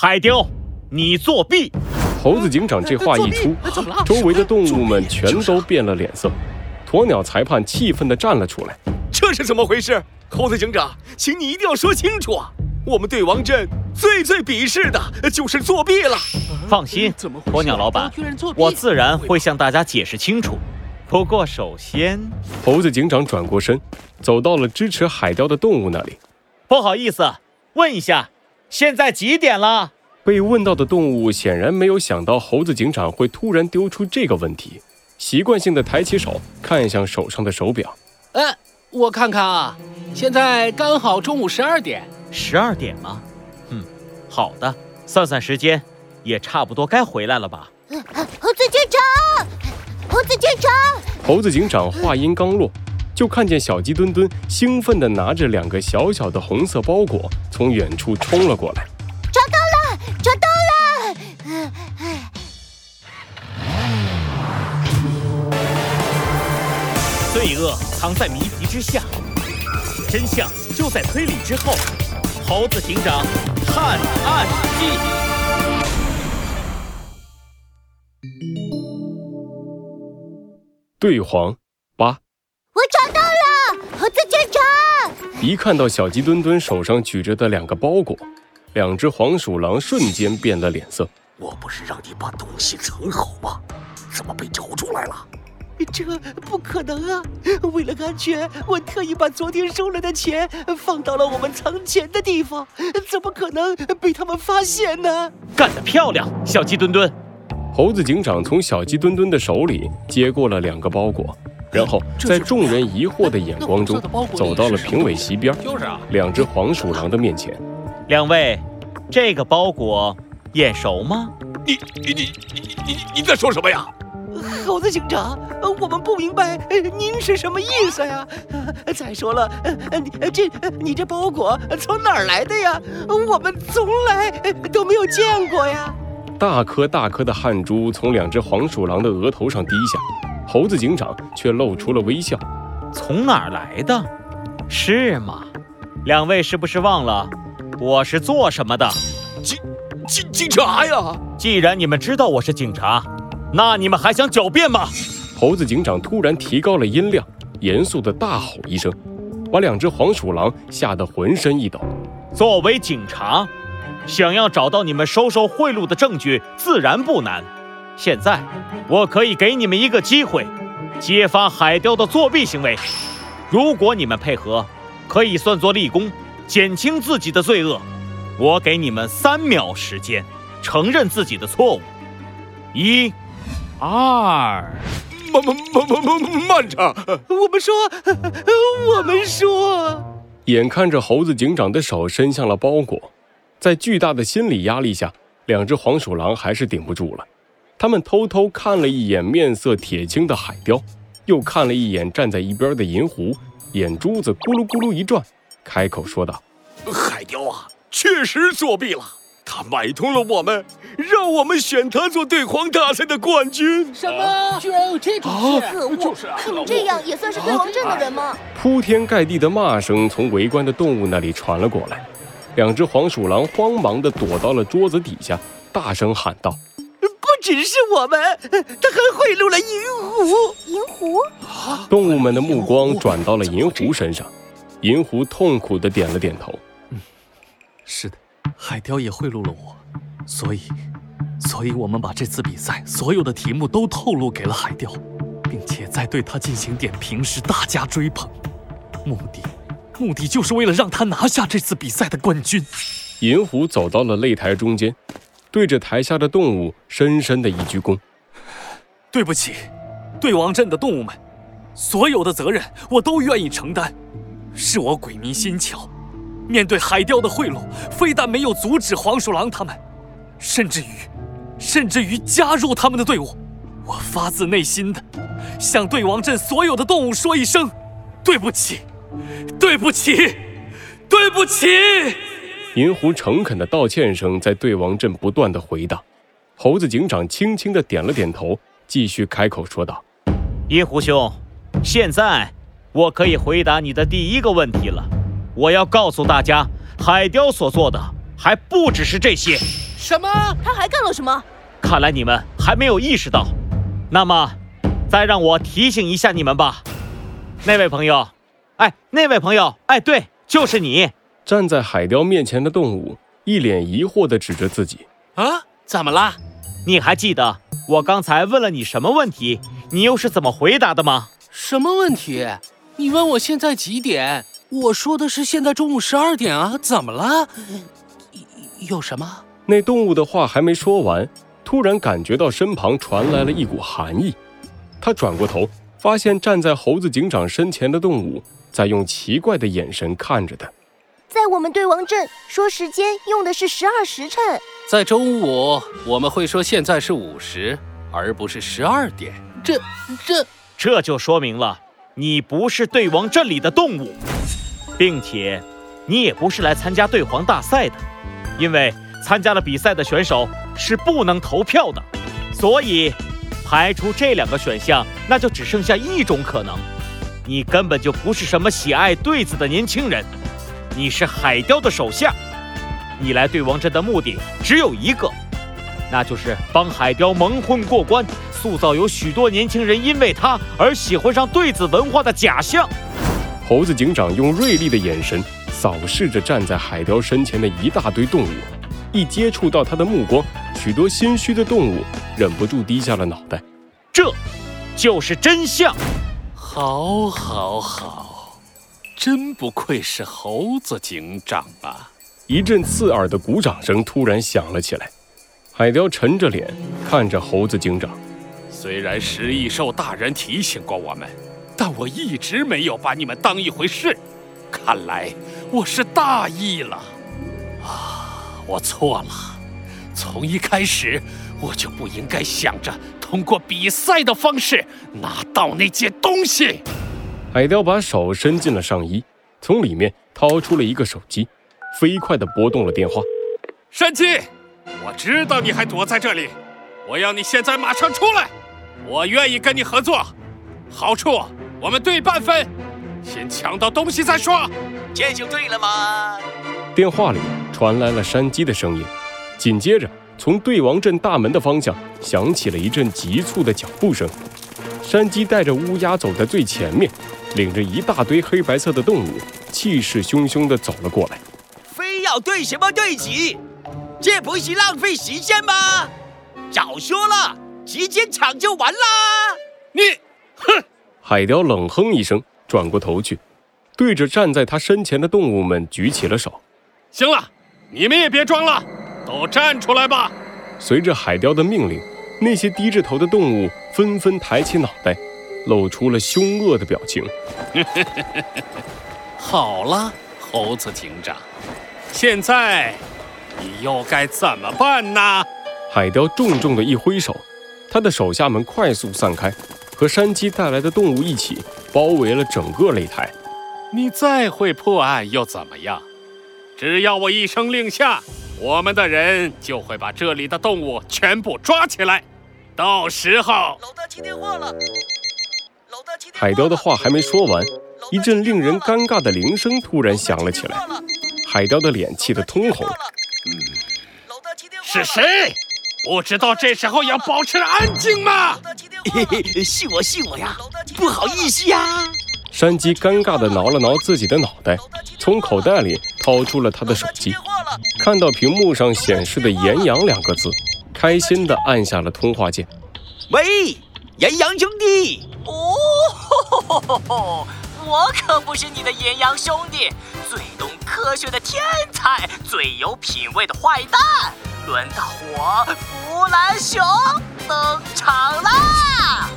海雕，你作弊！猴子警长这话一出，周围的动物们全都变了脸色。鸵鸟裁判气愤地站了出来：“这是怎么回事？猴子警长，请你一定要说清楚啊！我们对王镇最最鄙视的就是作弊了。”放心，鸵鸟老板，我自然会向大家解释清楚。不过，首先，猴子警长转过身，走到了支持海雕的动物那里。不好意思，问一下，现在几点了？被问到的动物显然没有想到猴子警长会突然丢出这个问题，习惯性的抬起手看向手上的手表。呃，我看看啊，现在刚好中午十二点。十二点吗？嗯，好的，算算时间，也差不多该回来了吧。猴子警长，猴子警长，猴子警长话音刚落，就看见小鸡墩墩兴奋地拿着两个小小的红色包裹从远处冲了过来。抓到了！罪恶藏在谜题之下，真相就在推理之后。猴子警长探案记，对黄八，我找到了，猴子警长。一看到小鸡墩墩手上举着的两个包裹。两只黄鼠狼瞬间变了脸色。我不是让你把东西藏好吗？怎么被找出来了？这不可能啊！为了安全，我特意把昨天收来的钱放到了我们藏钱的地方，怎么可能被他们发现呢？干得漂亮，小鸡墩墩！猴子警长从小鸡墩墩的手里接过了两个包裹，然后在众人疑惑的眼光中，走到了评委席边，就是啊两只黄鼠狼的面前。两位，这个包裹眼熟吗？你你你你你你在说什么呀？猴子警长，我们不明白您是什么意思呀？再说了，你这你这包裹从哪儿来的呀？我们从来都没有见过呀！大颗大颗的汗珠从两只黄鼠狼的额头上滴下，猴子警长却露出了微笑。从哪儿来的？是吗？两位是不是忘了？我是做什么的？警警警察呀！既然你们知道我是警察，那你们还想狡辩吗？猴子警长突然提高了音量，严肃的大吼一声，把两只黄鼠狼吓得浑身一抖。作为警察，想要找到你们收受贿赂的证据自然不难。现在，我可以给你们一个机会，揭发海雕的作弊行为。如果你们配合，可以算作立功。减轻自己的罪恶，我给你们三秒时间，承认自己的错误。一、二，慢慢慢慢慢慢着。我们说，我们说。眼看着猴子警长的手伸向了包裹，在巨大的心理压力下，两只黄鼠狼还是顶不住了。他们偷偷看了一眼面色铁青的海雕，又看了一眼站在一边的银狐，眼珠子咕噜咕噜一转。开口说道：“海雕啊，确实作弊了。他买通了我们，让我们选他做对皇大赛的冠军。什么？居然有这种事？可恶！你这样也算是对王镇的人吗？”铺天盖地的骂声从围观的动物那里传了过来。两只黄鼠狼慌忙地躲到了桌子底下，大声喊道：“不只是我们，他还贿赂了银狐。银狐？”动物们的目光转到了银狐身上。银狐痛苦的点了点头。嗯，是的，海雕也贿赂了我，所以，所以我们把这次比赛所有的题目都透露给了海雕，并且在对他进行点评时大加追捧，目的，目的就是为了让他拿下这次比赛的冠军。银狐走到了擂台中间，对着台下的动物深深的一鞠躬。对不起，对王镇的动物们，所有的责任我都愿意承担。是我鬼迷心窍，面对海雕的贿赂，非但没有阻止黄鼠狼他们，甚至于，甚至于加入他们的队伍。我发自内心的向对王镇所有的动物说一声对不起，对不起，对不起。银狐诚恳的道歉声在对王镇不断的回荡。猴子警长轻轻的点了点头，继续开口说道：“银狐兄，现在。”我可以回答你的第一个问题了。我要告诉大家，海雕所做的还不只是这些。什么？他还干了什么？看来你们还没有意识到。那么，再让我提醒一下你们吧。那位朋友，哎，那位朋友，哎，对，就是你。站在海雕面前的动物一脸疑惑地指着自己。啊？怎么啦？你还记得我刚才问了你什么问题？你又是怎么回答的吗？什么问题？你问我现在几点？我说的是现在中午十二点啊。怎么了？有什么？那动物的话还没说完，突然感觉到身旁传来了一股寒意。他转过头，发现站在猴子警长身前的动物在用奇怪的眼神看着他。在我们对王镇说时间用的是十二时辰，在中午我们会说现在是午时，而不是十二点。这这这就说明了你不是对王镇里的动物，并且你也不是来参加对皇大赛的，因为。参加了比赛的选手是不能投票的，所以排除这两个选项，那就只剩下一种可能：你根本就不是什么喜爱对子的年轻人，你是海雕的手下。你来对王镇的目的只有一个，那就是帮海雕蒙混过关，塑造有许多年轻人因为他而喜欢上对子文化的假象。猴子警长用锐利的眼神扫视着站在海雕身前的一大堆动物。一接触到他的目光，许多心虚的动物忍不住低下了脑袋。这，就是真相。好，好，好，真不愧是猴子警长啊！一阵刺耳的鼓掌声突然响了起来。海雕沉着脸看着猴子警长。虽然食蚁兽大人提醒过我们，但我一直没有把你们当一回事。看来我是大意了。啊！我错了，从一开始我就不应该想着通过比赛的方式拿到那件东西。海雕把手伸进了上衣，从里面掏出了一个手机，飞快地拨动了电话。山鸡，我知道你还躲在这里，我要你现在马上出来，我愿意跟你合作，好处我们对半分，先抢到东西再说。这就对了嘛。电话里传来了山鸡的声音，紧接着从对王镇大门的方向响起了一阵急促的脚步声。山鸡带着乌鸦走在最前面，领着一大堆黑白色的动物，气势汹汹地走了过来。非要对什么对齐？这不是浪费时间吗？早说了，直接抢就完啦！你，哼！海雕冷哼一声，转过头去，对着站在他身前的动物们举起了手。行了，你们也别装了，都站出来吧！随着海雕的命令，那些低着头的动物纷纷抬起脑袋，露出了凶恶的表情。好了，猴子警长，现在你又该怎么办呢？海雕重重的一挥手，他的手下们快速散开，和山鸡带来的动物一起包围了整个擂台。你再会破案又怎么样？只要我一声令下，我们的人就会把这里的动物全部抓起来。到时候，老大接电话了。老大接电话海雕的话还没说完，一阵令人尴尬的铃声突然响了起来。海雕的脸气得通红。嗯，是谁？不知道这时候要保持安静吗？嘿嘿，是我是我呀，不好意思呀。山鸡尴尬地挠了挠自己的脑袋，从口袋里掏出了他的手机，看到屏幕上显示的“岩羊”两个字，开心地按下了通话键。喂，岩羊兄弟！哦，我可不是你的岩羊兄弟，最懂科学的天才，最有品味的坏蛋，轮到我弗兰熊登场啦！